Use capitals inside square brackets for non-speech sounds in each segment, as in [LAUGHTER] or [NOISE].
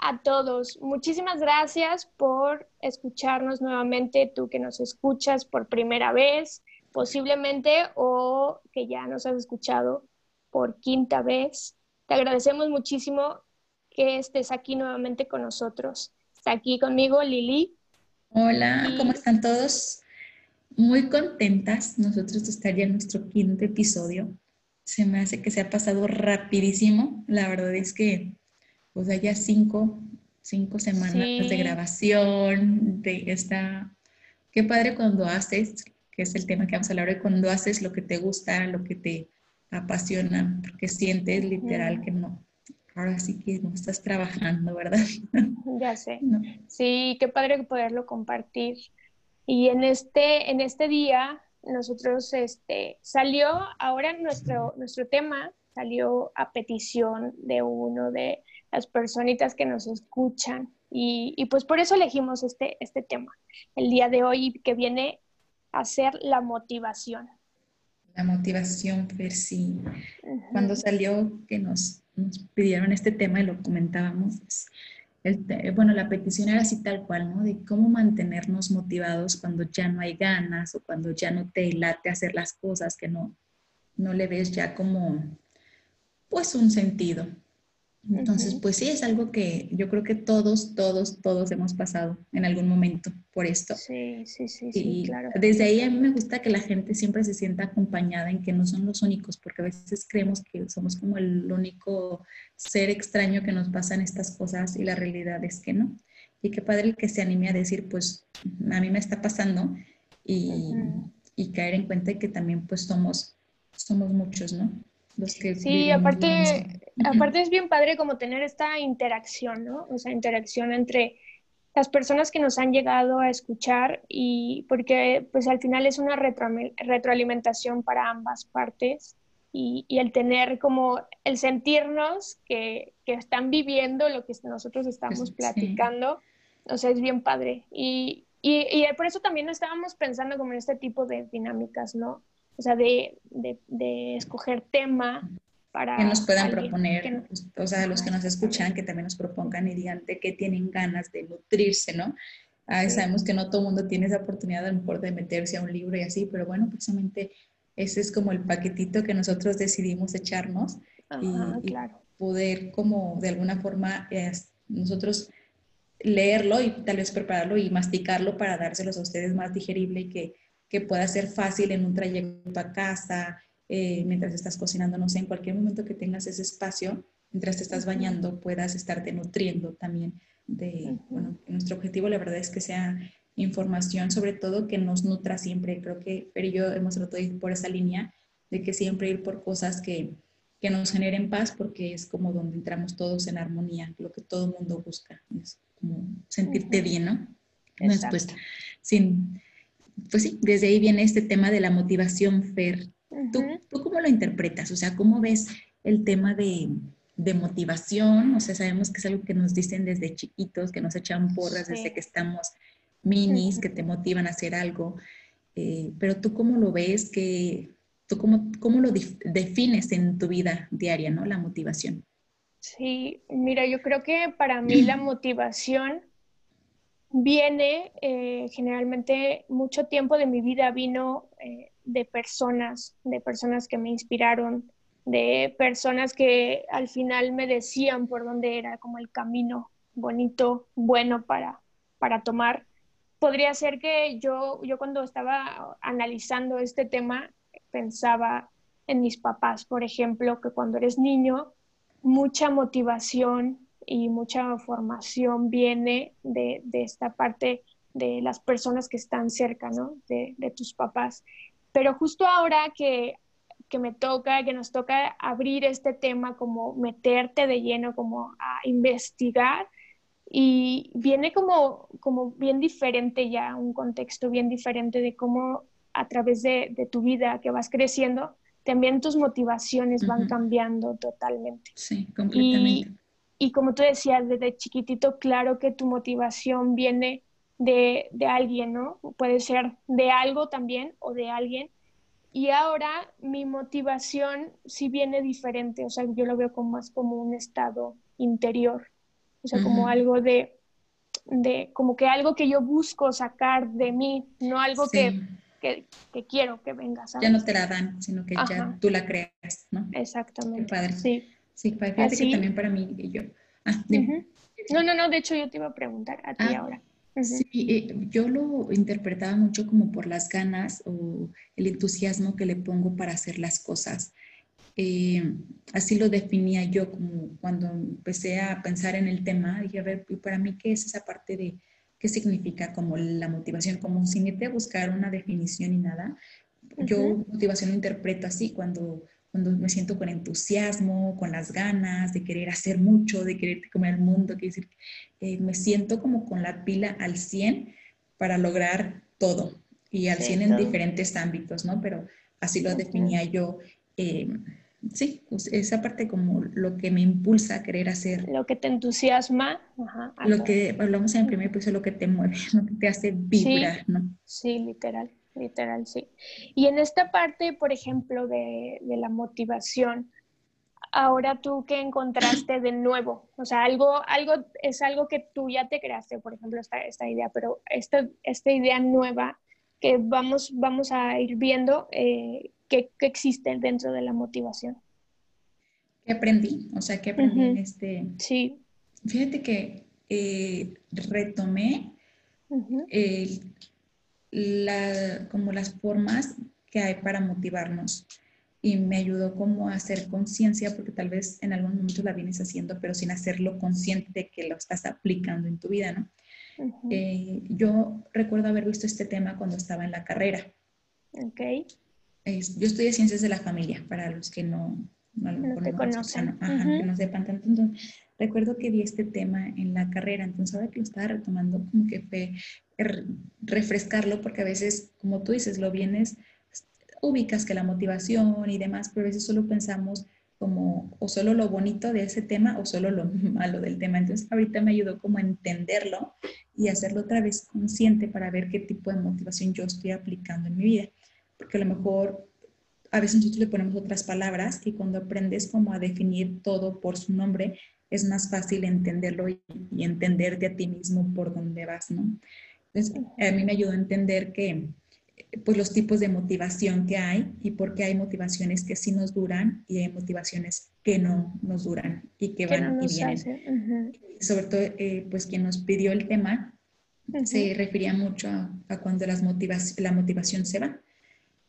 a todos, muchísimas gracias por escucharnos nuevamente, tú que nos escuchas por primera vez, posiblemente, o que ya nos has escuchado por quinta vez. Te agradecemos muchísimo que estés aquí nuevamente con nosotros. Está aquí conmigo Lili. Hola, ¿cómo están todos? Muy contentas nosotros de estar ya en nuestro quinto episodio. Se me hace que se ha pasado rapidísimo. La verdad es que pues ya cinco, cinco semanas de grabación, de esta... Qué padre cuando haces, que es el tema que vamos a hablar hoy, cuando haces lo que te gusta, lo que te apasiona, porque sientes literal que no, ahora sí que no estás trabajando, ¿verdad? [LAUGHS] Ya sé. Sí, qué padre poderlo compartir. Y en este, en este día, nosotros, este, salió, ahora nuestro, nuestro tema salió a petición de uno de las personitas que nos escuchan. Y, pues por eso elegimos este, este tema el día de hoy que viene a ser la motivación. La motivación, Fer, sí. Cuando salió que nos, pidieron este tema y lo comentábamos, pues, bueno, la petición era así tal cual, ¿no? De cómo mantenernos motivados cuando ya no hay ganas o cuando ya no te late hacer las cosas que no, no le ves ya como, pues, un sentido. Entonces, pues sí, es algo que yo creo que todos, todos, todos hemos pasado en algún momento por esto. Sí, sí, sí, sí, claro. Desde ahí a mí me gusta que la gente siempre se sienta acompañada en que no son los únicos, porque a veces creemos que somos como el único ser extraño que nos pasan estas cosas y la realidad es que no. Y qué padre el que se anime a decir, pues a mí me está pasando y, y caer en cuenta de que también pues somos, somos muchos, ¿no? Sí, aparte, aparte es bien padre como tener esta interacción, ¿no? O sea, interacción entre las personas que nos han llegado a escuchar y porque pues al final es una retroalimentación para ambas partes y, el tener como el sentirnos que, están viviendo lo que nosotros estamos platicando, o sea, es bien padre. Y, y, y por eso también estábamos pensando como en este tipo de dinámicas, ¿no? O sea, de, de, escoger tema para... Que nos puedan proponer, pues, o sea, los que nos escuchan, que también nos propongan y digan de qué tienen ganas de nutrirse, ¿no? Sabemos que no todo el mundo tiene esa oportunidad a lo mejor de meterse a un libro y así, pero bueno, precisamente ese es como el paquetito que nosotros decidimos echarnos y, poder como de alguna forma nosotros leerlo y tal vez prepararlo y masticarlo para dárselos a ustedes más digerible y que que pueda ser fácil en un trayecto a casa, eh, mientras estás cocinando, no sé, en cualquier momento que tengas ese espacio, mientras te estás bañando, puedas estarte nutriendo también de, bueno, nuestro objetivo la verdad es que sea información, sobre todo que nos nutra siempre. Creo que Fer y yo hemos tratado de ir por esa línea de que siempre ir por cosas que, que nos generen paz, porque es como donde entramos todos en armonía, lo que todo el mundo busca, es como sentirte bien, ¿no? Después, sin, pues sí, desde ahí viene este tema de la motivación, Fer. ¿Tú, cómo lo interpretas? O sea, ¿cómo ves el tema de, motivación? O sea, sabemos que es algo que nos dicen desde chiquitos, que nos echan porras desde que estamos minis, que te motivan a hacer algo. Eh, pero tú cómo lo ves, que, tú cómo, cómo lo defines en tu vida diaria, ¿no? La motivación. Sí, mira, yo creo que para mí la [CLEARS THROAT] motivación viene, eh, generalmente mucho tiempo de mi vida vino eh, de personas, de personas que me inspiraron, de personas que al final me decían por dónde era como el camino bonito, bueno para, para tomar. Podría ser que yo, yo cuando estaba analizando este tema pensaba en mis papás, por ejemplo, que cuando eres niño, mucha motivación, y mucha formación viene de, esta parte de las personas que están cerca, ¿no? De, tus papás. Pero justo ahora que, me toca, que nos toca abrir este tema, como meterte de lleno, como a investigar, y viene como, como bien diferente ya, un contexto bien diferente de cómo a través de, de tu vida que vas creciendo, también tus motivaciones van cambiando totalmente. Sí, completamente. Y, y, como tú decías, desde chiquitito, claro que tu motivación viene de, de, alguien, ¿no? Puede ser de algo también o de alguien. Y ahora mi motivación sí viene diferente, o sea, yo lo veo como más como un estado interior, o sea, como algo de, de, como que algo que yo busco sacar de mí, no algo que que, quiero que venga, Ya no te la dan, sino que ya tú la creas, ¿no? Exactamente. Qué padre. Sí. Sí, fíjate que también para mí, yo... Ah, No, no, no, de hecho yo te iba a preguntar a ti ah, ahora. Sí, eh, yo lo interpretaba mucho como por las ganas o el entusiasmo que le pongo para hacer las cosas. Eh, así lo definía yo como cuando empecé a pensar en el tema, dije, a ver, ¿y para mí qué es esa parte de, qué significa como la motivación, como sin irte a buscar una definición y nada. Yo motivación lo interpreto así, cuando, cuando me siento con entusiasmo, con las ganas de querer hacer mucho, de querer comer el mundo, que decir, eh, me siento como con la pila al 100 para lograr todo y al 100 en diferentes ámbitos, ¿no? Pero así lo definía yo. Eh, sí, pues, esa parte como lo que me impulsa a querer hacer. Lo que te entusiasma. lo que hablamos en el primer episodio, lo que te mueve, [LAUGHS] lo que te hace vibrar, sí, ¿no? Sí, literal, literal, sí. Y en esta parte, por ejemplo, de, de la motivación, ahora tú qué encontraste de nuevo, o sea, algo, algo es algo que tú ya te creaste, por ejemplo, esta, esta idea, pero esta, esta idea nueva que vamos, vamos a ir viendo, eh, que, existe dentro de la motivación. ¿Qué aprendí? O sea, ¿qué aprendí en este? Sí. Fíjate que eh, retomé la, como las formas que hay para motivarnos y me ayudó como a hacer conciencia, porque tal vez en algún momento la vienes haciendo, pero sin hacerlo consciente de que lo estás aplicando en tu vida, ¿no? Eh, yo recuerdo haber visto este tema cuando estaba en la carrera. Ok yo estudié ciencias de la familia, para los que no, no, no conocen. que no sepan tanto. Entonces, recuerdo que vi este tema en la carrera, entonces ahora que lo estaba retomando, como que fue refrescarlo, porque a veces, como tú dices, lo vienes, ubicas que la motivación y demás, pero a veces solo pensamos como o solo lo bonito de ese tema o solo lo [LAUGHS] malo del tema. Entonces ahorita me ayudó como a entenderlo y hacerlo otra vez consciente para ver qué tipo de motivación yo estoy aplicando en mi vida porque a lo mejor a veces nosotros le ponemos otras palabras y cuando aprendes como a definir todo por su nombre, es más fácil entenderlo y, entenderte a ti mismo por dónde vas, ¿no? Entonces, a mí me ayudó a entender que, pues, los tipos de motivación que hay y por qué hay motivaciones que sí nos duran y hay motivaciones que no nos duran y que van y vienen. Sobre todo, eh, pues, quien nos pidió el tema se refería mucho a, cuando las la motivación se va.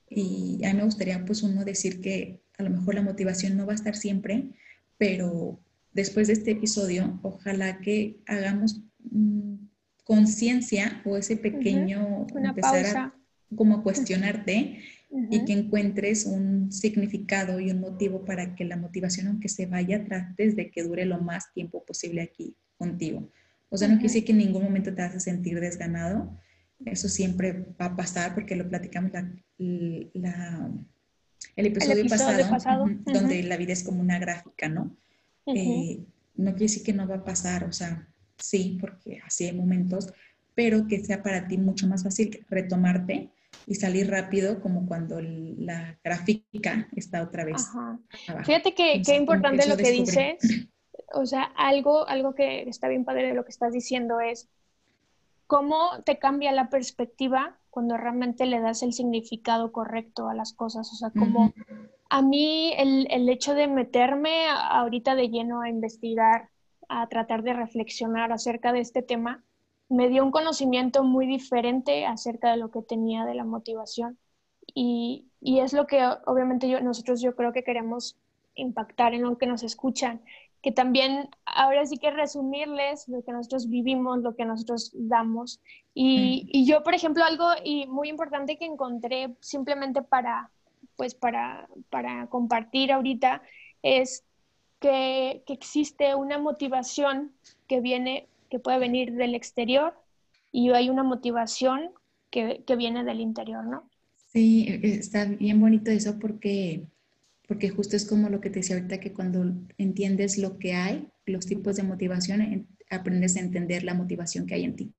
Y a mí me gustaría pues uno decir que a lo mejor la motivación no va a estar siempre, pero después de este episodio, ojalá que hagamos mm, conciencia o ese pequeño empezar a como cuestionarte y que encuentres un significado y un motivo para que la motivación, aunque se vaya, trates de que dure lo más tiempo posible aquí contigo. O sea, no quiere decir que en ningún momento te vas a sentir desganado, eso siempre va a pasar porque lo platicamos la, el, episodio pasado, donde la vida es como una gráfica, ¿no? Eh, no quiere decir que no va a pasar, o sea, sí, porque así hay momentos, pero que sea para ti mucho más fácil retomarte y salir rápido como cuando la gráfica está otra vez. Fíjate que qué importante lo que dices. O sea, algo, algo que está bien padre de lo que estás diciendo es cómo te cambia la perspectiva cuando realmente le das el significado correcto a las cosas. O sea, como a mí el, el, hecho de meterme ahorita de lleno a investigar, a tratar de reflexionar acerca de este tema, me dio un conocimiento muy diferente acerca de lo que tenía de la motivación. Y, y es lo que obviamente yo, nosotros yo creo que queremos impactar en lo que nos escuchan, que también ahora sí que resumirles lo que nosotros vivimos, lo que nosotros damos. Y, y, yo, por ejemplo, algo y muy importante que encontré simplemente para, pues para, para compartir ahorita es que, que existe una motivación que viene que puede venir del exterior y hay una motivación que, que viene del interior, ¿no? Sí, e, e, está bien bonito eso porque, porque justo es como lo que te decía ahorita, que cuando entiendes lo que hay, los tipos de motivación, aprendes a entender la motivación que hay en ti.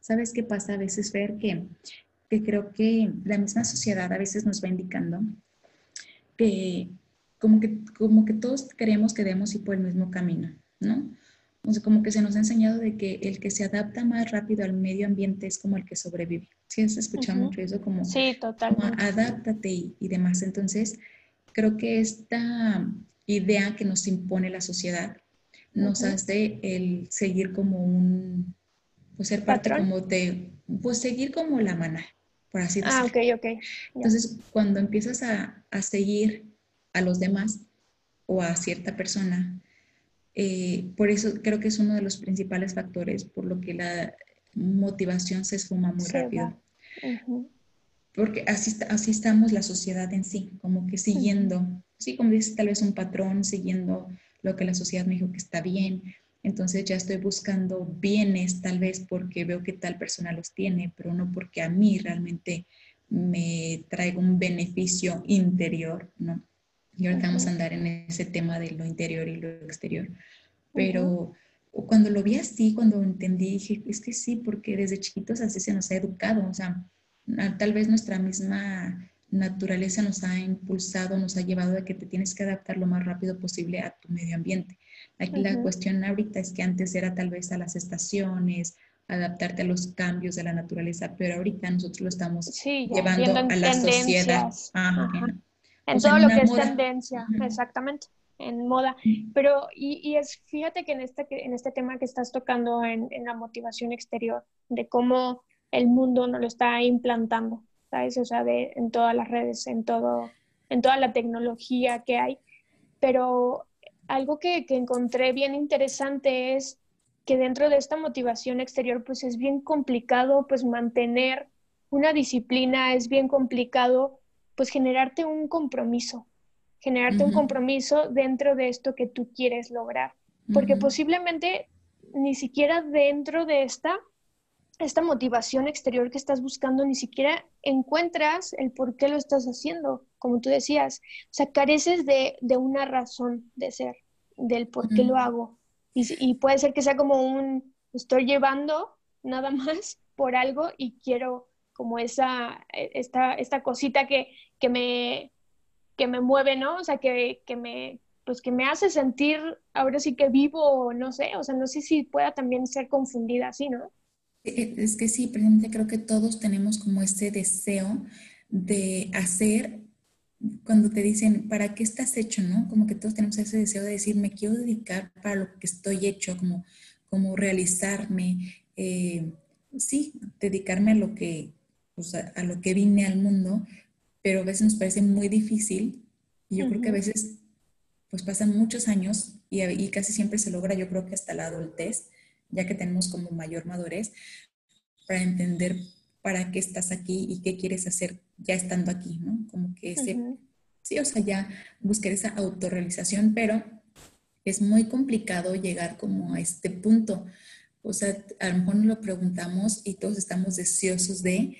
¿Sabes qué pasa a veces, Fer? Que, que creo que la misma sociedad a veces nos va indicando que como que, como que todos queremos que demos ir por el mismo camino, ¿no? O sea, como que se nos ha enseñado de que el que se adapta más rápido al medio ambiente es como el que sobrevive. Sí, se escucha mucho eso como, sí, totalmente. adáptate y, y, demás. Entonces, creo que esta idea que nos impone la sociedad nos hace el seguir como un, pues ser parte como de, pues seguir como la maná, por así ah, decirlo. Ah, ok, ok. Entonces, cuando empiezas a, a seguir a los demás o a cierta persona, eh, por eso creo que es uno de los principales factores por lo que la motivación se esfuma muy rápido. Porque así, así estamos la sociedad en sí, como que siguiendo, sí, como dices, tal vez un patrón, siguiendo lo que la sociedad me dijo que está bien. Entonces ya estoy buscando bienes, tal vez porque veo que tal persona los tiene, pero no porque a mí realmente me traiga un beneficio interior, ¿no? Y ahorita vamos a andar en ese tema de lo interior y lo exterior. Pero cuando lo vi así, cuando entendí, dije, es que sí, porque desde chiquitos así se nos ha educado. O sea, tal vez nuestra misma naturaleza nos ha impulsado, nos ha llevado a que te tienes que adaptar lo más rápido posible a tu medio ambiente. Aquí la cuestión ahorita es que antes era tal vez a las estaciones, adaptarte a los cambios de la naturaleza, pero ahorita nosotros lo estamos llevando a la sociedad. En todo lo que es tendencia, exactamente, en moda. Pero, y, y, es, fíjate que en este, en este tema que estás tocando en, en, la motivación exterior, de cómo el mundo nos lo está implantando, ¿sabes? O sea, de, en todas las redes, en, todo, en toda la tecnología que hay. Pero algo que, que encontré bien interesante es que dentro de esta motivación exterior, pues es bien complicado, pues mantener una disciplina, es bien complicado pues generarte un compromiso, generarte un compromiso dentro de esto que tú quieres lograr, porque posiblemente ni siquiera dentro de esta, esta motivación exterior que estás buscando, ni siquiera encuentras el por qué lo estás haciendo, como tú decías, o sea, careces de, una razón de ser, del por qué lo hago. Y, y puede ser que sea como un, estoy llevando nada [LAUGHS] más por algo y quiero como esa, e, esta, esta cosita que, que, me, que me mueve, ¿no? O sea, que, que, me, pues que me hace sentir ahora sí que vivo, no sé, o sea, no sé si pueda también ser confundida así, ¿no? E, e, es que sí, presidente, creo que todos tenemos como ese deseo de hacer cuando te dicen, ¿para qué estás hecho? ¿no? Como que todos tenemos ese deseo de decir, me quiero dedicar para lo que estoy hecho, como, como realizarme, eh, sí, dedicarme a lo que, a, lo que vine al mundo, pero a veces nos parece muy difícil y yo creo que a veces pues pasan muchos años y, y, casi siempre se logra, yo creo que hasta la adultez, ya que tenemos como mayor madurez, para entender para qué estás aquí y qué quieres hacer ya estando aquí, ¿no? Como que ese, sí, o sea, ya buscar esa autorrealización, pero es muy complicado llegar como a este punto. O sea, a lo mejor nos lo preguntamos y todos estamos deseosos de,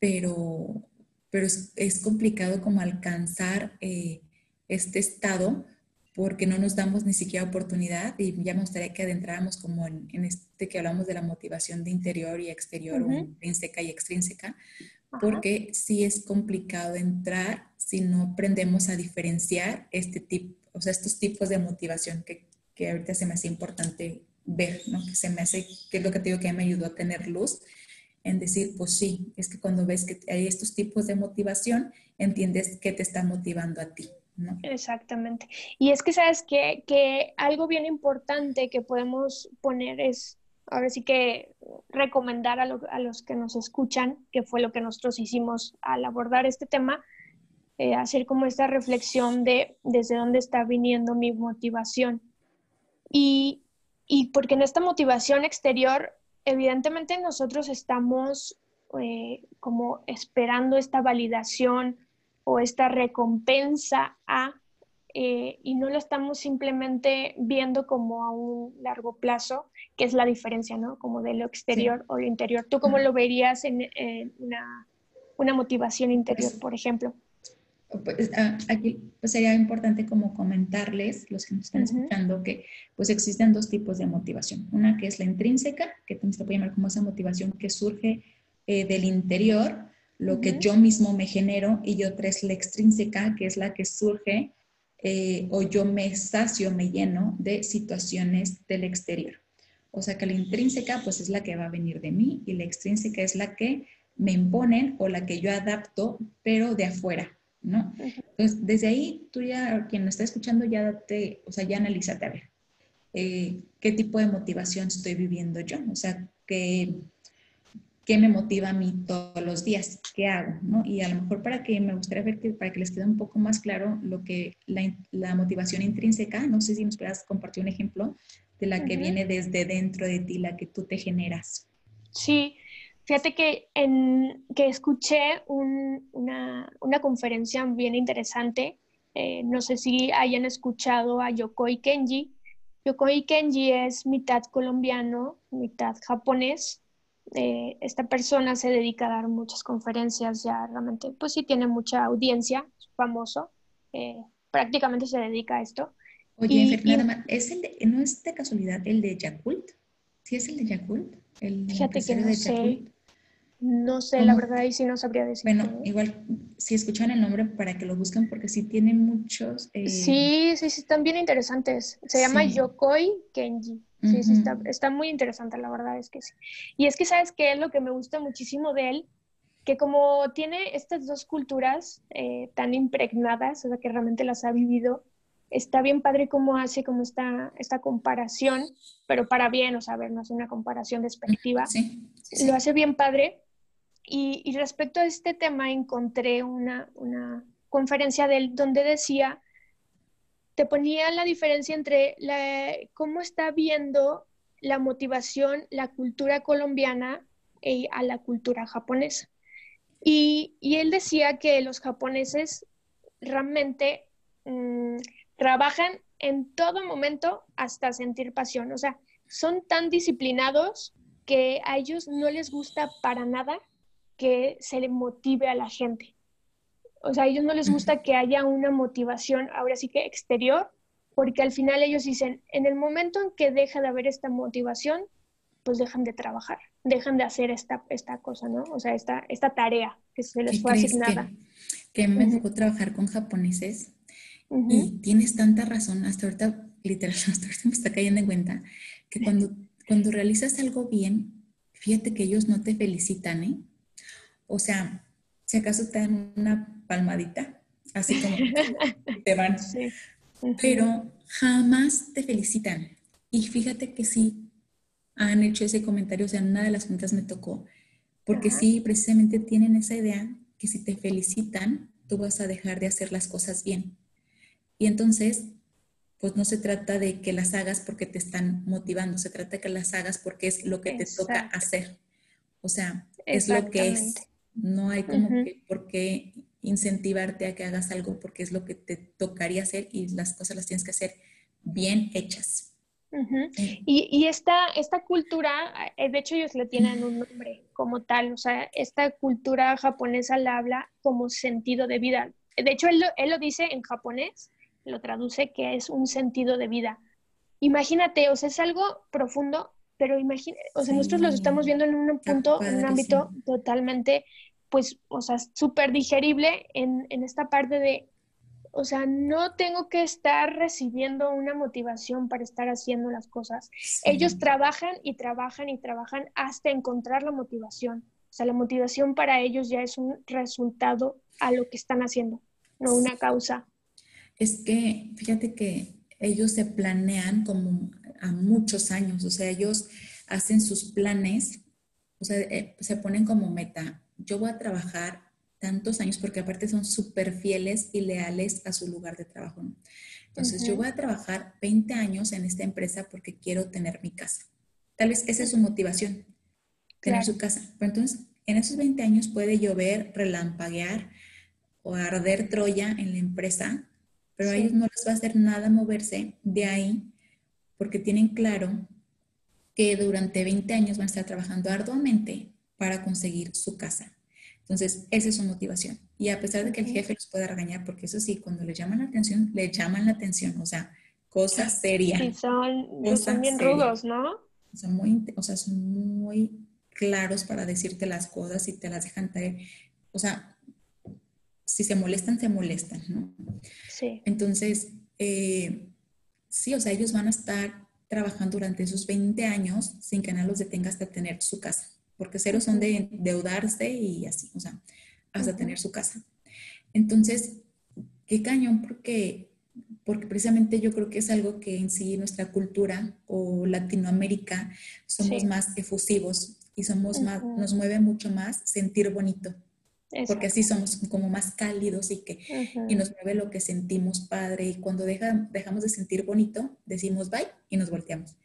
pero, pero es, complicado como alcanzar eh, este estado porque no nos damos ni siquiera oportunidad y ya me gustaría que adentráramos como en, este que hablamos de la motivación de interior y exterior o intrínseca y extrínseca, porque sí es complicado entrar si no aprendemos a diferenciar este tipo, o sea, estos tipos de motivación que, que ahorita se me hace importante ver, ¿no? Que se me hace, que es lo que te digo que me ayudó a tener luz en decir, pues sí, es que cuando ves que hay estos tipos de motivación, entiendes qué te está motivando a ti. Exactamente. Y es que sabes que, que algo bien importante que podemos poner es, ahora sí que recomendar a, a, los que nos escuchan, que fue lo que nosotros hicimos al abordar este tema, eh, hacer como esta reflexión de desde dónde está viniendo mi motivación. Y, y porque en esta motivación exterior evidentemente nosotros estamos eh, como esperando esta validación o esta recompensa a eh, y no lo estamos simplemente viendo como a un largo plazo, que es la diferencia, ¿no? Como de lo exterior o lo interior. ¿Tú cómo lo verías en, una, una, motivación interior, por ejemplo? Pues, ah, aquí pues sería importante como comentarles, los que nos están escuchando, que pues existen dos tipos de motivación. Una que es la intrínseca, que también se puede llamar como esa motivación que surge eh, del interior, lo que yo mismo me genero, y otra es la extrínseca, que es la que surge eh, o yo me sacio, me lleno de situaciones del exterior. O sea que la intrínseca pues es la que va a venir de mí y la extrínseca es la que me imponen o la que yo adapto, pero de afuera, ¿no? Entonces, desde ahí tú ya, quien está escuchando, ya te, o sea, ya analízate a ver eh, qué tipo de motivación estoy viviendo yo, o sea, que qué me motiva a mí todos los días, qué hago, ¿no? Y a lo mejor para que me gustaría ver que, para que les quede un poco más claro lo que la, motivación intrínseca, no sé si nos puedas compartir un ejemplo de la que viene desde dentro de ti, la que tú te generas. Sí, fíjate que, en, que escuché una, una, conferencia bien interesante, eh, no sé si hayan escuchado a Yokoi Kenji. Yokoi Kenji es mitad colombiano, mitad japonés eh, esta persona se dedica a dar muchas conferencias, ya realmente, pues sí tiene mucha audiencia, es famoso, eh, prácticamente se dedica a esto. Oye, Fernanda, ¿es el de, ¿no es de casualidad el de Yakult? ¿Sí es el de Yakult? El Fíjate que no sé. No sé, la verdad, y sí no sabría decir. Bueno, igual, si escuchan el nombre para que lo busquen, porque sí tiene muchos. Eh, sí, sí, sí, están bien interesantes. Se llama Yokoi Kenji. Sí, sí, está, está, muy interesante, la verdad es que sí. Y es que, ¿sabes qué es lo que me gusta muchísimo de él? Que como tiene estas dos culturas eh, tan impregnadas, o sea, que realmente las ha vivido, está bien padre cómo hace como esta, esta comparación, pero para bien, o sea, ver, no hace una comparación despectiva. Sí, Lo hace bien padre. Y, y, respecto a este tema, encontré una, una conferencia de él donde decía te ponía la diferencia entre cómo está viendo la motivación, la cultura colombiana e, a la cultura japonesa. Y, él decía que los japoneses realmente mm, trabajan en todo momento hasta sentir pasión. O sea, son tan disciplinados que a ellos no les gusta para nada que se le motive a la gente. O sea, a ellos no les gusta que haya una motivación ahora sí que exterior, porque al final ellos dicen, en el momento en que deja de haber esta motivación, pues dejan de trabajar, dejan de hacer esta, esta cosa, ¿no? O sea, esta, esta tarea que se les fue asignada. Que, me tocó trabajar con japoneses y tienes tanta razón, hasta ahorita, literal, [LAUGHS] hasta ahorita me está cayendo en cuenta, que cuando, cuando realizas algo bien, fíjate que ellos no te felicitan, ¿eh? O sea, si acaso te dan una palmadita, así como [LAUGHS] te van. Pero jamás te felicitan. Y fíjate que sí han hecho ese comentario, o sea, una de las juntas me tocó, porque sí, precisamente tienen esa idea que si te felicitan, tú vas a dejar de hacer las cosas bien. Y entonces, pues no se trata de que las hagas porque te están motivando, se trata de que las hagas porque es lo que te toca hacer. O sea, es lo que es. No hay como que por qué incentivarte a que hagas algo porque es lo que te tocaría hacer y las cosas las tienes que hacer bien hechas. y, y, esta, esta cultura, eh, de hecho ellos le tienen un nombre como tal, o sea, esta cultura japonesa la habla como sentido de vida. De hecho, él, él lo dice en japonés, lo traduce que es un sentido de vida. Imagínate, o sea, es algo profundo, pero imagínate, o sea, nosotros los estamos viendo en un punto, en un ámbito totalmente pues, o sea, súper digerible en, esta parte de, o sea, no tengo que estar recibiendo una motivación para estar haciendo las cosas. Ellos trabajan y trabajan y trabajan hasta encontrar la motivación. O sea, la motivación para ellos ya es un resultado a lo que están haciendo, no una causa. Es que, fíjate que ellos se planean como a muchos años, o sea, ellos hacen sus planes, o sea, eh, se ponen como meta yo voy a trabajar tantos años, porque aparte son súper fieles y leales a su lugar de trabajo. Entonces, yo voy a trabajar 20 años en esta empresa porque quiero tener mi casa. Tal vez esa es su motivación, tener su casa. Pero entonces, en esos 20 años puede llover, relampaguear o arder Troya en la empresa, pero a ellos no les va a hacer nada moverse de ahí porque tienen claro que durante 20 años van a estar trabajando arduamente para conseguir su casa. Entonces, esa es su motivación. Y a pesar de que el jefe los pueda regañar, porque eso sí, cuando le llaman la atención, le llaman la atención, o sea, cosas serias. Y son, son bien rudos, ¿no? Son muy, o sea, son muy claros para decirte las cosas y te las dejan traer. O sea, si se molestan, se molestan, ¿no? Sí. Entonces, eh, sí, o sea, ellos van a estar trabajando durante esos 20 años sin que nada los detenga hasta tener su casa, porque cero son de endeudarse y así, o sea, hasta tener su casa. Entonces, qué cañón, porque, porque precisamente yo creo que es algo que en sí nuestra cultura o Latinoamérica somos más efusivos y somos más, nos mueve mucho más sentir bonito porque así somos como más cálidos y que y nos mueve lo que sentimos padre y cuando deja, dejamos de sentir bonito decimos bye y nos volteamos.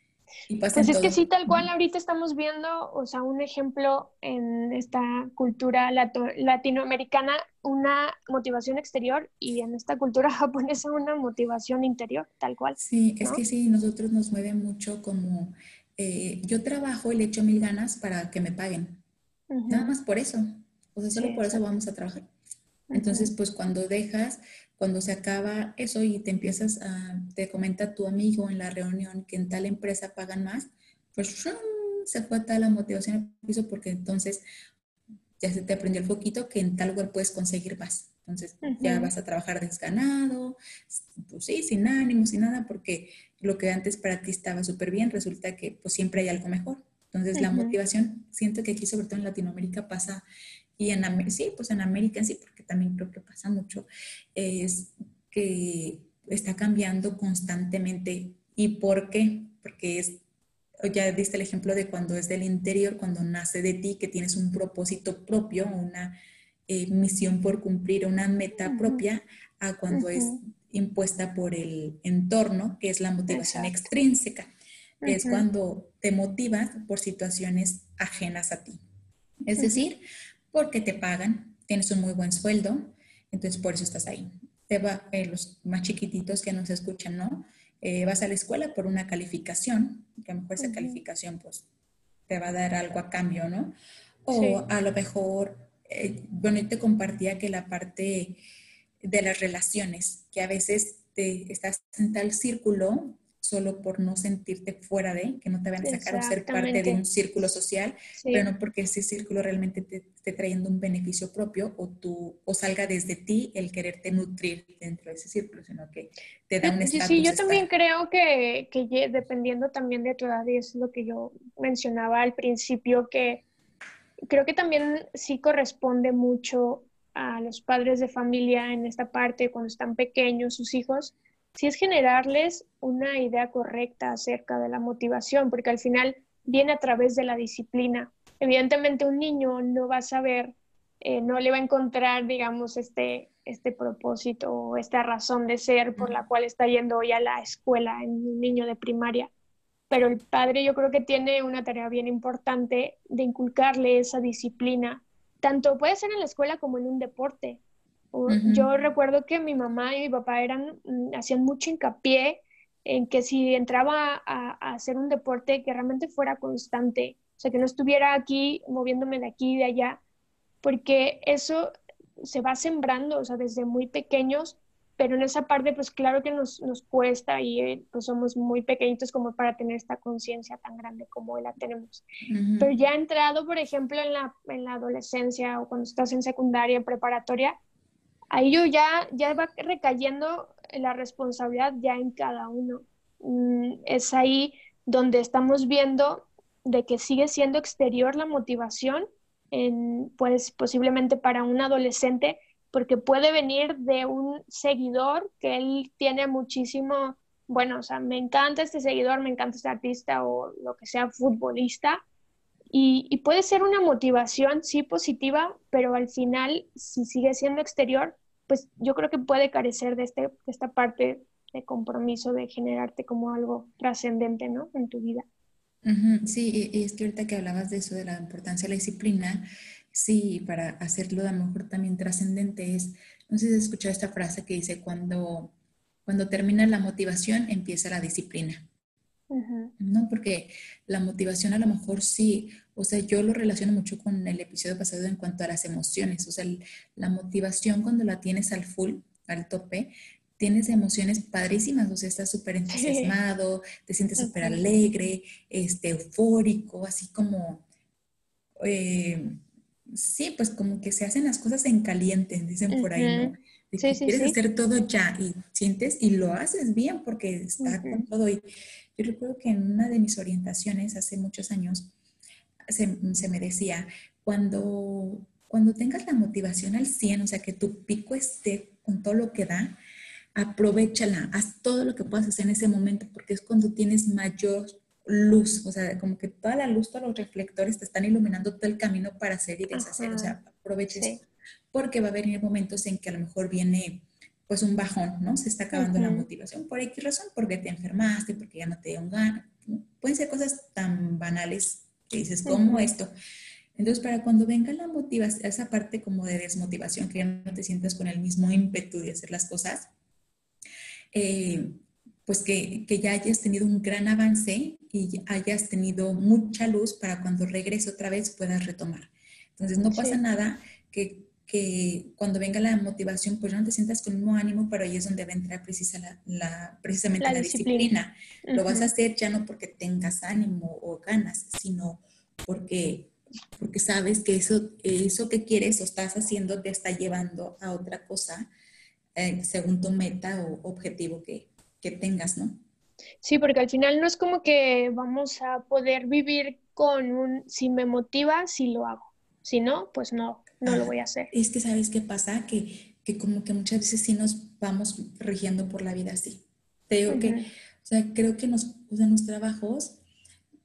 Y pues es que sí, tal cual ahorita estamos viendo, o sea, un ejemplo en esta cultura latinoamericana, una motivación exterior y en esta cultura [LAUGHS] japonesa una motivación interior, tal cual. Sí, es que sí, nosotros nos mueve mucho como eh, yo trabajo y le echo mil ganas para que me paguen. Nada más por eso. O sea, solo por eso vamos a trabajar. Entonces, pues cuando dejas, cuando se acaba eso y te empiezas a, te comenta tu amigo en la reunión que en tal empresa pagan más, pues se fue tal la motivación al piso porque entonces ya se te aprendió el foquito que en tal lugar puedes conseguir más. Entonces ya vas a trabajar desganado, pues sí, sin ánimo, sin nada, porque lo que antes para ti estaba súper bien, resulta que pues siempre hay algo mejor. Entonces la motivación, siento que aquí sobre todo en Latinoamérica pasa y en sí, pues en América sí, porque también creo que pasa mucho, es que está cambiando constantemente. ¿Y por qué? Porque es, ya diste el ejemplo de cuando es del interior, cuando nace de ti, que tienes un propósito propio, una eh, misión por cumplir, una meta propia, a cuando es impuesta por el entorno, que es la motivación extrínseca, que es cuando te motivas por situaciones ajenas a ti. Es decir, porque te pagan, tienes un muy buen sueldo, entonces por eso estás ahí. Te va, eh, los más chiquititos que nos escuchan, ¿no? Eh, vas a la escuela por una calificación, que a lo mejor esa calificación pues te va a dar algo a cambio, ¿no? O a lo mejor, eh, bueno, yo te compartía que la parte de las relaciones, que a veces te, estás en tal círculo solo por no sentirte fuera de, que no te van a sacar a ser parte de un círculo social, pero no porque ese círculo realmente te esté trayendo un beneficio propio o, tú, o salga desde ti el quererte nutrir dentro de ese círculo, sino que te da un estatus. Sí, yo también creo que, que dependiendo también de tu edad, y es lo que yo mencionaba al principio, que creo que también sí corresponde mucho a los padres de familia en esta parte, cuando están pequeños sus hijos, si es generarles una idea correcta acerca de la motivación, porque al final viene a través de la disciplina. Evidentemente un niño no va a saber, eh, no le va a encontrar, digamos, este, este propósito o esta razón de ser por la cual está yendo hoy a la escuela en un niño de primaria. Pero el padre yo creo que tiene una tarea bien importante de inculcarle esa disciplina, tanto puede ser en la escuela como en un deporte. Yo recuerdo que mi mamá y mi papá eran, mm, hacían mucho hincapié en que si entraba a, hacer un deporte, que realmente fuera constante, o sea, que no estuviera aquí moviéndome de aquí y de allá, porque eso se va sembrando, o sea, desde muy pequeños, pero en esa parte, pues claro que nos, nos cuesta y eh, pues somos muy pequeñitos como para tener esta conciencia tan grande como la tenemos. Pero ya entrado, por ejemplo, en la, en la adolescencia o cuando estás en secundaria, preparatoria, ahí yo ya, ya va recayendo la responsabilidad ya en cada uno. Mm, es ahí donde estamos viendo de que sigue siendo exterior la motivación, en, pues posiblemente para un adolescente, porque puede venir de un seguidor que él tiene muchísimo, bueno, o sea, me encanta este seguidor, me encanta este artista o lo que sea futbolista, y, puede ser una motivación, sí, positiva, pero al final, si sigue siendo exterior, pues yo creo que puede carecer de, este, de esta parte de compromiso, de generarte como algo trascendente, ¿no? En tu vida. Sí, y es que ahorita que hablabas de eso, de la importancia de la disciplina, sí, para hacerlo a lo mejor también trascendente es, no sé si has escuchado esta frase que dice, cuando Cuando termina la motivación, empieza la disciplina. ¿No? Porque la motivación a lo mejor sí, o sea, yo lo relaciono mucho con el episodio pasado en cuanto a las emociones, o sea, la motivación cuando la tienes al full, al tope, tienes emociones padrísimas, o sea, estás súper entusiasmado, te sientes súper alegre, este, eufórico, así como, eh, sí, pues como que se hacen las cosas en caliente, dicen por ahí, ¿no? quieres hacer todo ya y sientes y lo haces bien porque está con todo. Y yo recuerdo que en una de mis orientaciones hace muchos años se, me decía, cuando, cuando tengas la motivación al 100, o sea, que tu pico esté con todo lo que da, aprovechala, haz todo lo que puedas hacer en ese momento porque es cuando tienes mayor luz, o sea, como que toda la luz, todos los reflectores te están iluminando todo el camino para hacer y deshacer, o sea, aproveches porque va a venir momentos en que a lo mejor viene pues un bajón, ¿no? Se está acabando la motivación por X razón, porque te enfermaste, porque ya no te dio un gana. Pueden ser cosas tan banales que dices, ¿cómo esto? Entonces, para cuando venga la motivación, esa parte como de desmotivación, que ya no te sientas con el mismo ímpetu de hacer las cosas, eh, pues que, que, ya hayas tenido un gran avance y hayas tenido mucha luz para cuando regrese otra vez puedas retomar. Entonces, no pasa nada que que cuando venga la motivación, pues no te sientas con el mismo ánimo, pero ahí es donde va a entrar precisa la, precisamente la, disciplina. Lo vas a hacer ya no porque tengas ánimo o ganas, sino porque, porque sabes que eso, eso que quieres o estás haciendo te está llevando a otra cosa eh, según tu meta o objetivo que, que tengas, ¿no? Sí, porque al final no es como que vamos a poder vivir con un, si me motiva, si lo hago. Si no, pues no, no lo voy a hacer. Es que, ¿sabes qué pasa? Que, que como que muchas veces sí nos vamos rigiendo por la vida así. Te digo que, o sea, creo que nos, o sea, en los trabajos,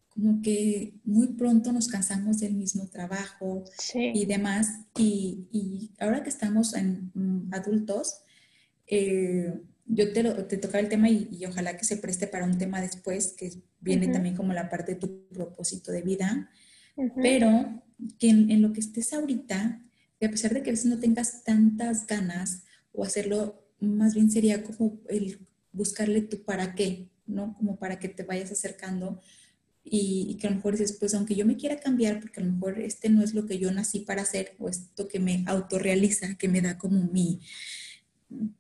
como que muy pronto nos cansamos del mismo trabajo y demás. Y, y, ahora que estamos en mm, adultos, eh, yo te, lo, te tocaba el tema y, y, ojalá que se preste para un tema después, que viene también como la parte de tu propósito de vida, pero que en, lo que estés ahorita, y a pesar de que a veces no tengas tantas ganas o hacerlo, más bien sería como el buscarle tu para qué, ¿no? Como para que te vayas acercando y, que a lo mejor dices, pues aunque yo me quiera cambiar, porque a lo mejor este no es lo que yo nací para hacer o esto que me autorrealiza, que me da como mi,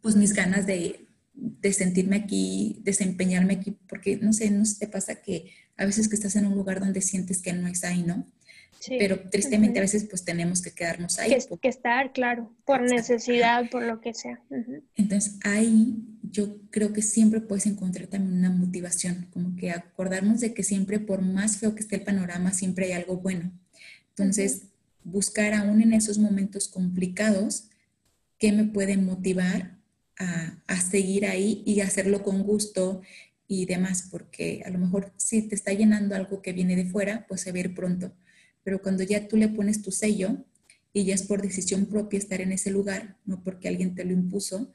pues mis ganas de, de sentirme aquí, desempeñarme aquí, porque no sé, no sé, te pasa que a veces que estás en un lugar donde sientes que no es ahí, ¿no? Pero tristemente a veces pues tenemos que quedarnos ahí. Que, que estar, claro, por necesidad, por lo que sea. Entonces ahí yo creo que siempre puedes encontrar también una motivación, como que acordarnos de que siempre, por más feo que esté el panorama, siempre hay algo bueno. Entonces, buscar aún en esos momentos complicados qué me puede motivar a, a seguir ahí y hacerlo con gusto y demás, porque a lo mejor si te está llenando algo que viene de fuera, pues se va a ir pronto pero cuando ya tú le pones tu sello y ya es por decisión propia estar en ese lugar, no porque alguien te lo impuso,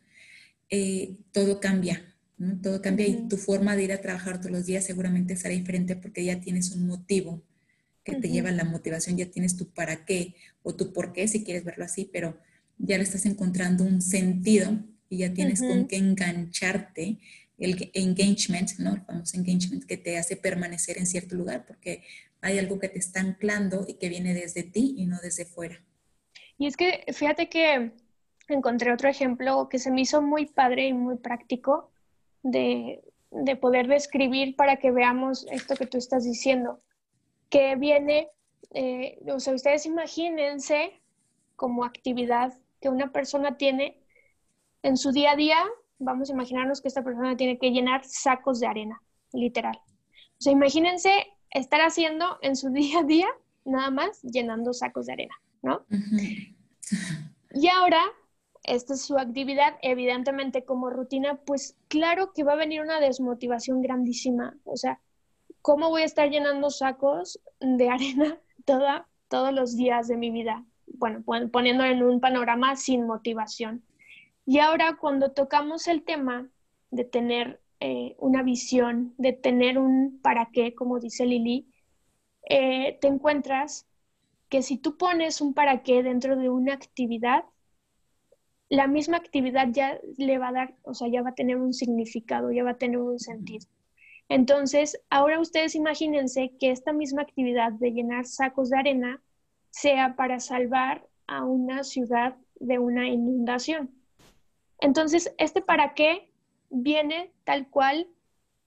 eh, todo cambia, ¿no? Todo cambia y tu forma de ir a trabajar todos los días seguramente será diferente porque ya tienes un motivo que te lleva a la motivación, ya tienes tu para qué o tu por qué, si quieres verlo así, pero ya le estás encontrando un sentido y ya tienes con qué engancharte el engagement, ¿no? El famoso engagement que te hace permanecer en cierto lugar, porque hay algo que te está anclando y que viene desde ti y no desde fuera. Y es que fíjate que encontré otro ejemplo que se me hizo muy padre y muy práctico de, poder describir para que veamos esto que tú estás diciendo, que viene, eh, o sea, ustedes imagínense como actividad que una persona tiene en su día a día, vamos a imaginarnos que esta persona tiene que llenar sacos de arena, literal. O sea, imagínense estar haciendo en su [LAUGHS] día a día nada más llenando sacos de arena, ¿no? Y ahora, esta es su actividad, evidentemente como rutina, pues claro que va a venir una desmotivación grandísima. O sea, ¿cómo voy a estar llenando sacos de [LAUGHS] arena toda, todos los días de mi vida? Bueno, poniendo en un panorama sin motivación. Y ahora cuando tocamos el tema de tener eh, una visión, de tener un para qué, como dice Lili, eh, te encuentras que si tú pones un para qué dentro de una actividad, la misma actividad ya le va a dar, o sea, ya va a tener un significado, ya va a tener un sentido. Entonces, ahora ustedes imagínense que esta misma actividad de llenar sacos de arena sea para salvar a una ciudad de una inundación. Entonces, este para qué viene tal cual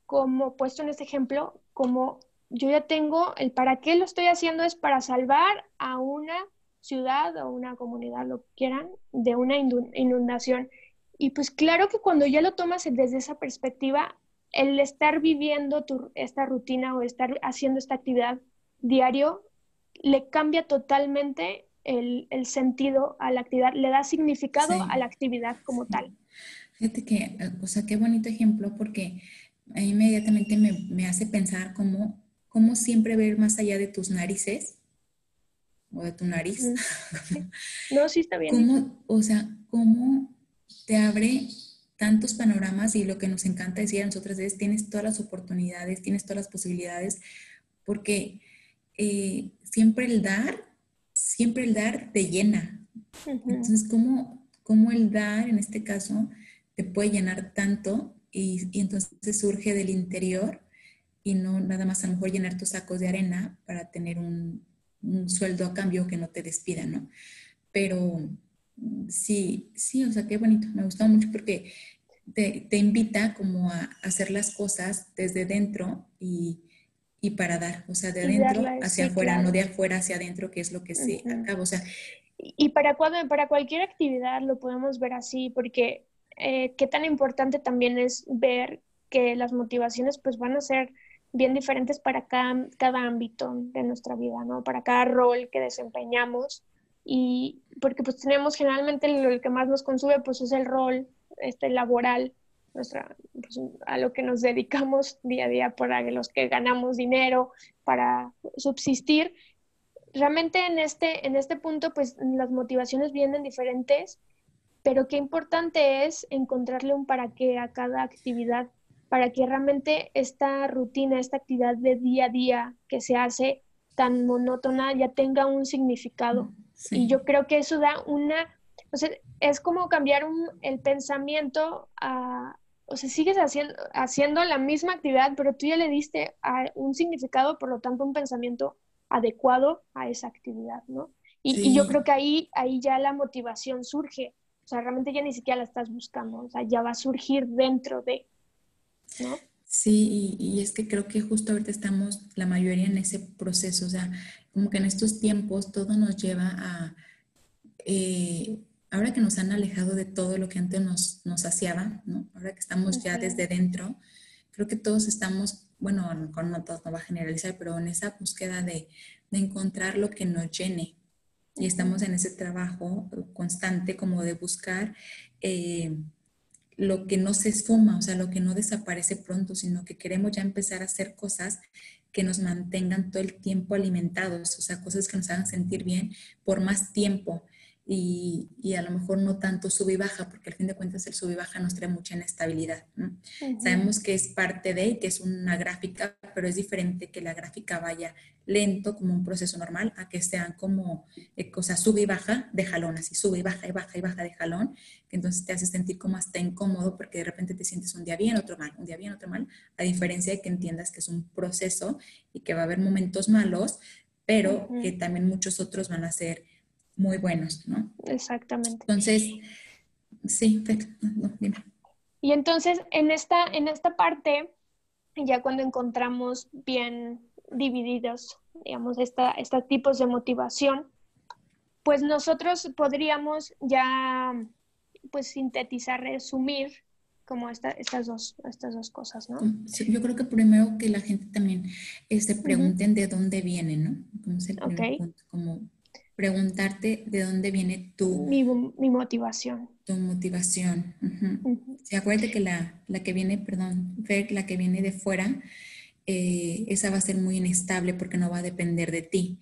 como puesto en este ejemplo, como yo ya tengo el para qué lo estoy haciendo es para salvar a una ciudad o una comunidad, lo que quieran, de una inundación. Y pues claro que cuando ya lo tomas desde esa perspectiva, el estar viviendo esta rutina o estar haciendo esta actividad diario, le cambia totalmente el, sentido a la actividad, le da significado a la actividad como tal. Fíjate que, o sea, qué bonito ejemplo porque inmediatamente me, me hace pensar cómo, cómo siempre ver más allá de tus narices o de tu nariz. [LAUGHS] No, sí está bien. ¿Cómo, o sea, cómo te abre tantos panoramas y lo que nos encanta decir a nosotras es, tienes todas las oportunidades, tienes todas las posibilidades, porque eh, siempre el dar, siempre el dar te llena. Entonces, ¿cómo, ¿cómo, el dar, en este caso, te puede llenar tanto y, y entonces surge del interior y no nada más a lo mejor llenar tus sacos de arena para tener un, un sueldo a cambio que no te despidan, ¿no? Pero sí, sí, o sea, qué bonito, me gustó mucho porque te, te invita como a hacer las cosas desde dentro y, y para dar, o sea, de adentro hacia afuera, no de afuera hacia adentro, que es lo que se acaba, o sea. Y para, cuando, para cualquier actividad lo podemos ver así, porque eh, qué tan importante también es ver que las motivaciones pues van a ser bien diferentes para cada, cada ámbito de nuestra vida, ¿no? Para cada rol que desempeñamos y porque pues tenemos generalmente lo que más nos consume pues es el rol este laboral nuestra pues, a lo que nos [LAUGHS] dedicamos día a día para los que ganamos dinero para subsistir realmente en este en este punto pues las motivaciones vienen diferentes pero qué importante es encontrarle un para qué a cada actividad para que realmente esta rutina, esta actividad de día a día que se hace tan monótona ya tenga un significado. Y yo creo que eso da una, o sea, es como cambiar el pensamiento a, o sea, sigues haciendo, haciendo la misma actividad, pero tú ya le diste un significado, por lo tanto, un pensamiento adecuado a esa actividad, ¿no? Y, y, yo creo que ahí, ahí ya la motivación surge, o sea, realmente ya ni siquiera la estás buscando, o sea, ya va a surgir dentro de, Sí, y, es que creo que justo ahorita estamos la mayoría en ese proceso, o sea, como que en estos tiempos todo nos lleva a, eh, ahora que nos han alejado de todo lo que antes nos, nos saciaba, ¿no? Ahora que estamos ya desde dentro, creo que todos estamos, bueno, con no todos no va a generalizar, pero en esa búsqueda de, de encontrar lo que nos llene. Y estamos en ese trabajo constante como de buscar eh, lo que no se esfuma, o sea, lo que no desaparece pronto, sino que queremos ya empezar a hacer cosas que nos mantengan todo el tiempo alimentados, o sea, cosas que nos hagan sentir bien por más tiempo y, y, a lo mejor no tanto sube y baja, porque al fin de cuentas el sube y baja nos trae mucha inestabilidad. Sabemos que es parte de, que es una gráfica, pero es diferente que la gráfica vaya lento como un proceso normal, a que sean como, eh, sea, sube y baja de jalón, así sube y baja y baja y baja de jalón, que entonces te hace sentir como hasta incómodo porque de repente te sientes un día bien, otro mal, un día bien, otro mal, a diferencia de que entiendas que es un proceso y que va a haber momentos malos, pero que también muchos otros van a ser muy buenos, ¿no? Exactamente. Entonces, sí, Y entonces, en esta, en esta parte, ya cuando encontramos bien divididos, digamos, esta, estos tipos de motivación, pues nosotros podríamos ya, pues, sintetizar, resumir como estas, dos, estas dos cosas, ¿no? Sí, yo creo que primero que la gente también se este, pregunten de dónde vienen, ¿no? Como punto, como preguntarte de dónde viene tu... Mi, mi motivación. Tu motivación. Uh acuérdate que la, la, que viene, perdón, la que viene de fuera, eh, esa va a ser muy inestable porque no va a depender de ti.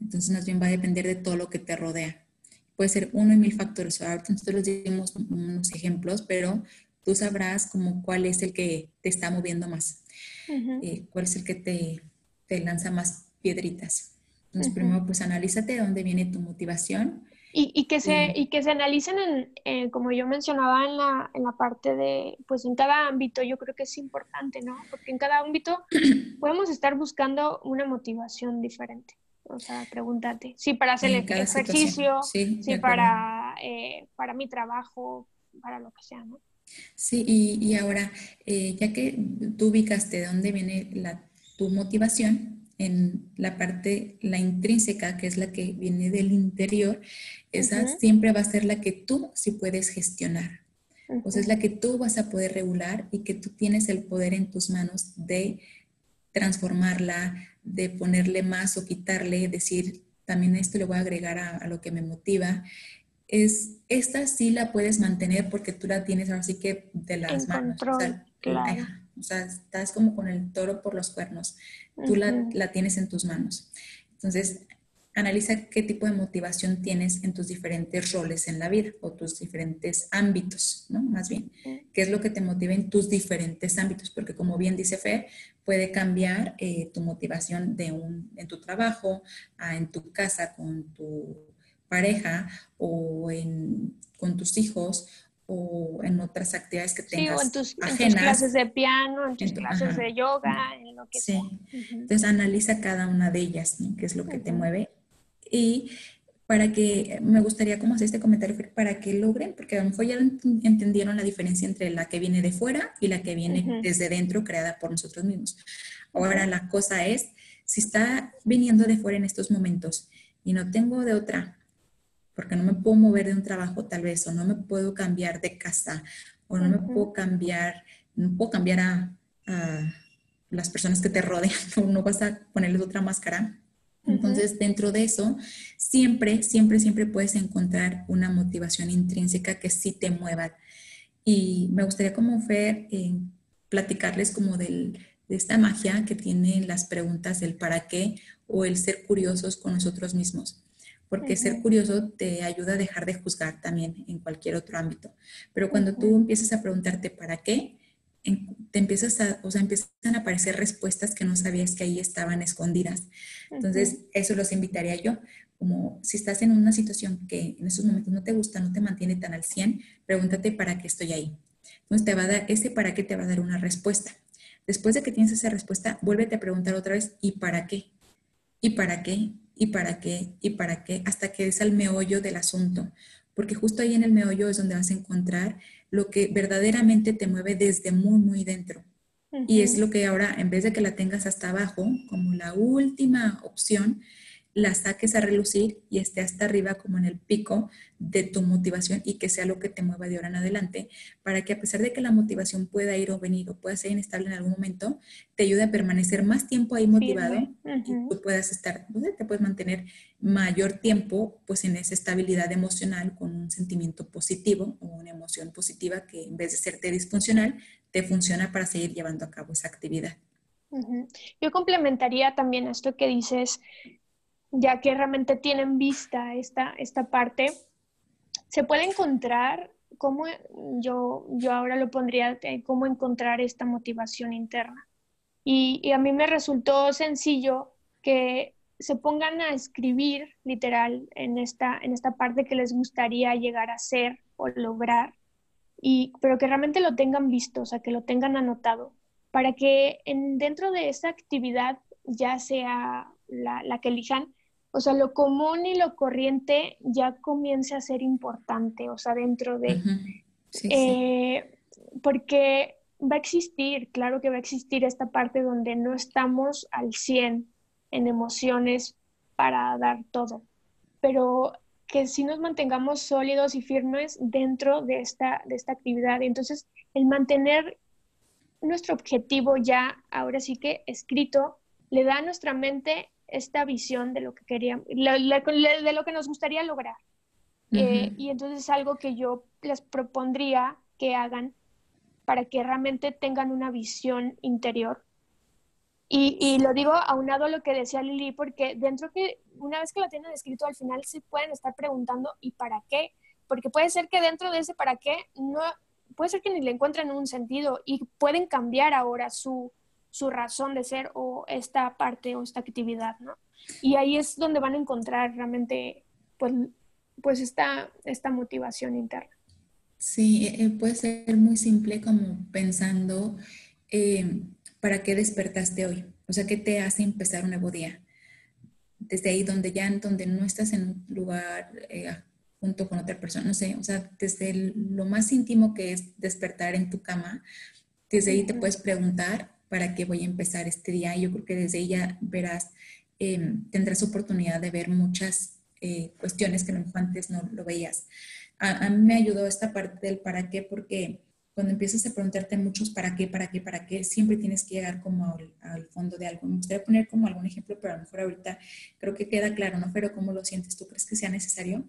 Entonces, más bien va a depender de todo lo que te rodea. Puede ser uno y mil factores. Ahorita nosotros dimos unos ejemplos, pero tú sabrás como cuál es el que te está moviendo más, eh, cuál es el que te, te lanza más piedritas. Entonces, primero, pues analízate de dónde viene tu motivación Y, que se, y que se analicen, en, eh, como yo mencionaba en la, en la parte de, pues en cada ámbito, yo creo que es importante, ¿no? Porque en cada ámbito [CLEARS THROAT] podemos estar buscando una motivación diferente. O sea, pregúntate, sí, para hacer el ejercicio, sí, para, eh, para mi trabajo, para lo que sea, ¿no? Sí, y, y ahora, eh, ya que tú ubicaste de dónde viene la, tu motivación, en la parte, la intrínseca, que es la que viene del interior, esa siempre va a ser la que tú sí puedes gestionar. O sea, es la que tú vas a poder regular y que tú tienes el poder en tus manos de transformarla, de ponerle más o quitarle, decir, también esto le voy a agregar a, lo que me motiva. Es, esta sí la puedes mantener porque tú la tienes ahora sí que de las manos. claro. O sea, estás como con el toro por los cuernos tú la, tienes en tus manos. Entonces, analiza qué tipo de motivación tienes en tus diferentes roles en la vida o tus diferentes ámbitos, ¿no? Más bien, qué es lo que te motiva en tus diferentes ámbitos, porque como bien dice Fer, puede cambiar eh, tu motivación de un, en tu trabajo, a en tu casa con tu pareja o en, con tus hijos o en otras actividades que tengas sí, en tus, clases de piano, en tus clases de yoga, en lo que sí. Entonces analiza cada una de ellas, ¿no? qué es lo que te mueve. Y para que, me gustaría como hacer este comentario, para que logren, porque a lo mejor ya entendieron la diferencia entre la que viene de fuera y la que viene desde dentro, creada por nosotros mismos. Ahora la cosa es, si está viniendo de fuera en estos momentos y no tengo de otra, porque no me puedo mover de un trabajo tal vez, o no me puedo cambiar de casa, o no me puedo cambiar, no puedo cambiar a, las personas que te rodean, [LAUGHS] o no vas a ponerles otra máscara. Entonces, dentro de eso, siempre, siempre, siempre puedes encontrar una motivación intrínseca que sí te mueva. Y me gustaría como Fer eh, platicarles como del, de esta magia que tienen las preguntas del para qué o el ser curiosos con nosotros mismos porque ser curioso te ayuda a dejar de juzgar también en cualquier otro ámbito. Pero cuando tú empiezas a preguntarte para qué, te empiezas a, o sea, empiezan a aparecer respuestas que no sabías que ahí estaban escondidas. Entonces, eso los invitaría yo. Como si estás en una situación que en esos momentos no te gusta, no te mantiene tan al 100, pregúntate para qué estoy ahí. Entonces, te va a dar, ese para qué te va a dar una respuesta. Después de que tienes esa respuesta, vuélvete a preguntar otra vez, ¿y para qué? ¿Y para qué? Y para qué y para qué, hasta que es al meollo del asunto, porque justo ahí en el meollo es donde vas a encontrar lo que verdaderamente te mueve desde muy, muy dentro. Y es lo que ahora, en vez de que la tengas hasta abajo, como la última opción, la saques a relucir y esté hasta arriba como en el pico de tu motivación y que sea lo que te mueva de ahora en adelante, para que a pesar de que la motivación pueda ir o venir o pueda ser inestable en algún momento, te ayude a permanecer más tiempo ahí motivado y tú puedas estar, te puedes mantener mayor tiempo pues en esa estabilidad emocional con un sentimiento positivo o una emoción positiva que en vez de serte disfuncional, te funciona para seguir llevando a cabo esa actividad. Yo complementaría también esto que dices ya que realmente tienen vista esta, esta parte, se puede encontrar, cómo yo, yo ahora lo pondría, cómo encontrar esta motivación interna. Y, a mí me resultó sencillo que se pongan a escribir literal en esta, en esta parte que les gustaría llegar a ser o lograr, y, pero que realmente lo tengan visto, o sea, que lo tengan anotado, para que en, dentro de esa actividad, ya sea la, la que elijan, o sea, lo común y lo corriente ya comienza a ser importante, o sea, dentro de... Eh, porque va a existir, claro que va a existir esta parte donde no estamos al 100 en emociones para dar todo, pero que sí nos mantengamos sólidos y firmes dentro de esta, de esta actividad. Entonces, el mantener nuestro objetivo ya, ahora sí que escrito, le da a nuestra mente esta visión de lo que queríamos, de lo que nos gustaría lograr. Eh, y entonces es algo que yo les propondría que hagan para que realmente tengan una visión interior. Y, y, lo digo aunado a lo que decía Lili, porque dentro que una vez que lo tienen escrito, al final se pueden estar preguntando ¿y para qué? Porque puede ser que dentro de ese para qué no, puede ser que ni le encuentren un sentido y pueden cambiar ahora su, su razón de ser o esta parte o esta actividad, ¿no? Y ahí es donde van a encontrar realmente, pues, pues esta, esta motivación interna. Sí, eh, eh, puede ser muy simple como pensando, eh, ¿para qué despertaste hoy? O sea, ¿qué te hace empezar un nuevo día? Desde ahí donde ya, donde no estás en un lugar junto con otra persona, no sé, o sea, desde lo más íntimo que es despertar en tu cama, desde ahí te puedes preguntar, ¿para qué voy a empezar este día? Y yo creo que desde ya verás, em, tendrás oportunidad de ver muchas cuestiones que a lo mejor antes no lo veías a, mí me ayudó esta parte del para qué, porque cuando empiezas a preguntarte muchos para qué, para qué, para qué, siempre tienes que llegar como al, al, fondo de algo. Me gustaría poner como algún ejemplo, pero a lo mejor ahorita creo que queda claro, ¿no? Pero ¿cómo lo sientes? ¿Tú crees que sea necesario?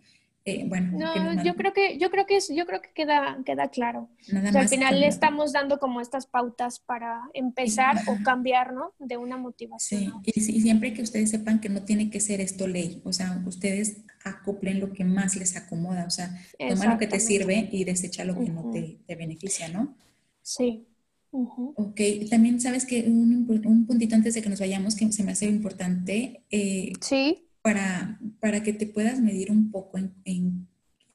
Eh, bueno, no, yo creo que yo creo que yo creo que queda queda claro. al final le estamos dando como estas pautas para empezar o cambiar, ¿no? De una motivación. Sí, y, siempre que ustedes sepan que no tiene que ser esto ley, o sea, ustedes acoplen lo que más les acomoda, o sea, toma lo que te sirve y desecha lo que no te, te, beneficia, ¿no? Sí. Ok, también sabes que un, un, puntito antes de que nos vayamos que se me hace importante. Eh, sí para, para que te puedas medir un poco en, en,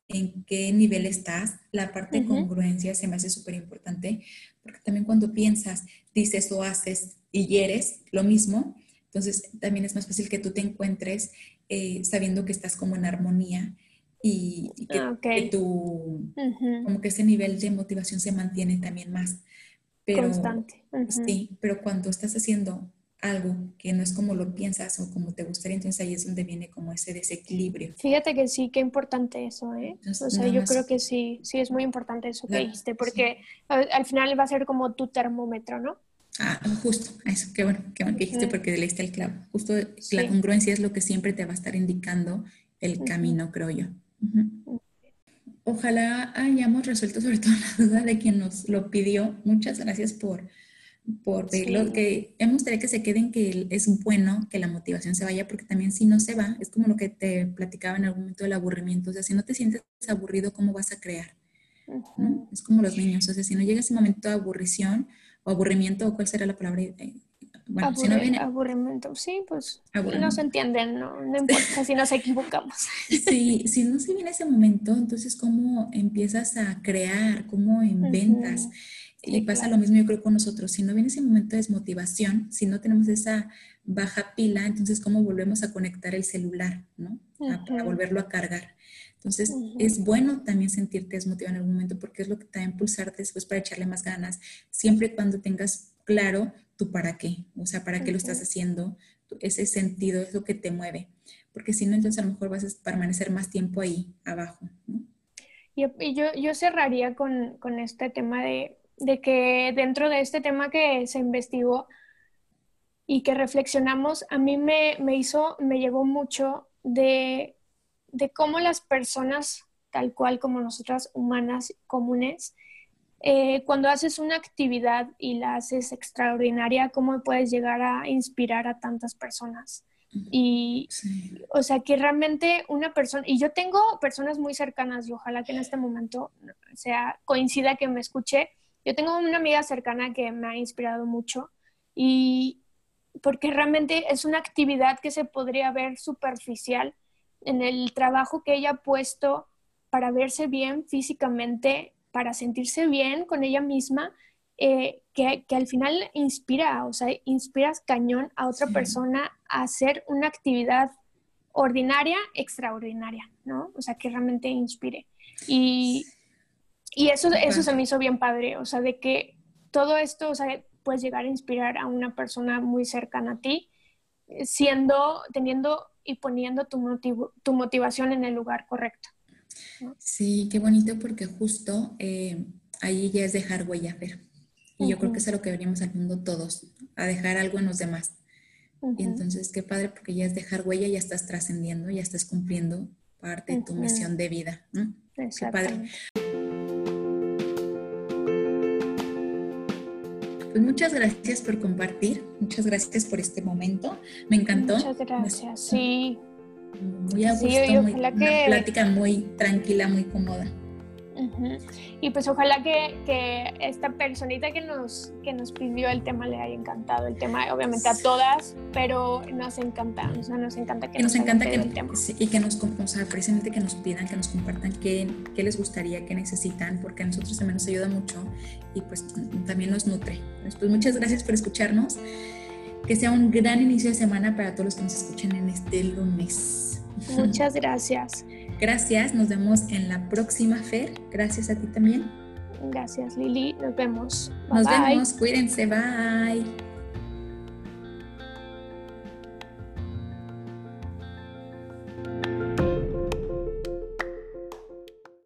en qué nivel estás. La parte de congruencia se me hace súper importante, porque también cuando piensas, dices o haces y eres lo mismo, entonces también es más fácil que tú te encuentres eh, sabiendo que estás como en armonía y, que, ah, tu, como que ese nivel de motivación se mantiene también más. Pero, Constante. Sí, pero cuando estás haciendo algo que no es como lo piensas o como te gustaría, entonces ahí es donde viene como ese desequilibrio. Fíjate que sí, qué importante eso, ¿eh? o sea, yo creo que sí, sí es muy importante eso que dijiste, porque al, final va a ser como tu termómetro, ¿no? Ah, justo, eso, qué bueno, qué bueno que dijiste porque leíste el clavo. Justo la congruencia es lo que siempre te va a estar indicando el camino, creo yo. Ojalá hayamos resuelto sobre todo la duda de quien nos lo pidió. Muchas gracias por por lo que hemos gustaría que se queden que es bueno que la motivación se vaya, porque también si no se va, es como lo que te platicaba en algún momento del aburrimiento, o sea, si no te sientes aburrido, ¿cómo vas a crear? Es como los niños, o sea, si no llega ese momento de aburrición o aburrimiento, o cuál será la palabra, eh, bueno, si no viene... Aburrimiento, sí, pues no se entienden, no, no importa si nos equivocamos. Sí, si no se viene ese momento, entonces cómo empiezas a crear, cómo inventas. Y pasa lo mismo yo creo con nosotros. Si no viene ese momento de desmotivación, si no tenemos esa baja pila, entonces cómo volvemos a conectar el celular, ¿no? a, volverlo a cargar. Entonces es bueno también sentirte desmotivado en algún momento porque es lo que te va a impulsarte después para echarle más ganas, siempre y cuando tengas claro tu para qué, o sea, para qué lo estás haciendo, ese sentido es lo que te mueve, porque si no, entonces a lo mejor vas a permanecer más tiempo ahí abajo. ¿no? Y, yo, yo cerraría con, con este tema de de que dentro de este tema que se investigó y que reflexionamos, a mí me, hizo, me llegó mucho de, cómo las personas, tal cual como nosotras humanas comunes, eh, cuando haces una actividad y la haces extraordinaria, cómo puedes llegar a inspirar a tantas personas. Y, o sea, que realmente una persona, y yo tengo personas muy cercanas y ojalá que en este momento sea coincida que me escuche, yo tengo una amiga cercana que me ha inspirado mucho y porque realmente es una actividad que se podría ver superficial en el trabajo que ella ha puesto para verse bien físicamente, para sentirse bien con ella misma, eh, que, al final inspira, o sea, inspiras cañón a otra persona a hacer una actividad ordinaria, extraordinaria, ¿no? O sea, que realmente inspire. Y, y eso, eso se me hizo bien padre, o sea, de que todo esto, o sea, puedes llegar a inspirar a una persona muy cercana a ti, eh, siendo, teniendo y poniendo tu, motivo, tu motivación en el lugar correcto. Sí, qué bonito porque justo eh, ahí ya es dejar huella, ver. Y yo creo que es a lo que venimos al mundo todos, a dejar algo en los demás. Y entonces, qué padre porque ya es dejar huella, ya estás trascendiendo, ya estás cumpliendo parte de tu misión de vida. Qué padre. Pues muchas gracias por compartir, muchas gracias por este momento. Me encantó. Muchas gracias, sí. Muy a gusto, muy, una plática muy tranquila, muy cómoda. Y pues ojalá que, que, esta personita que nos, que nos pidió el tema le haya encantado el tema, obviamente a todas, pero nos encanta, o sea, nos encanta que, nos, encanta que, el tema. y que nos, o sea, precisamente que nos pidan, que nos compartan qué, qué, les gustaría, qué necesitan, porque a nosotros también nos ayuda mucho y pues también nos nutre. Pues muchas gracias por escucharnos. Que sea un gran inicio de semana para todos los que nos escuchen en este lunes. Muchas gracias. Gracias, nos vemos en la próxima Fer. Gracias a ti también. Gracias Lili, nos vemos. nos vemos, cuídense, bye.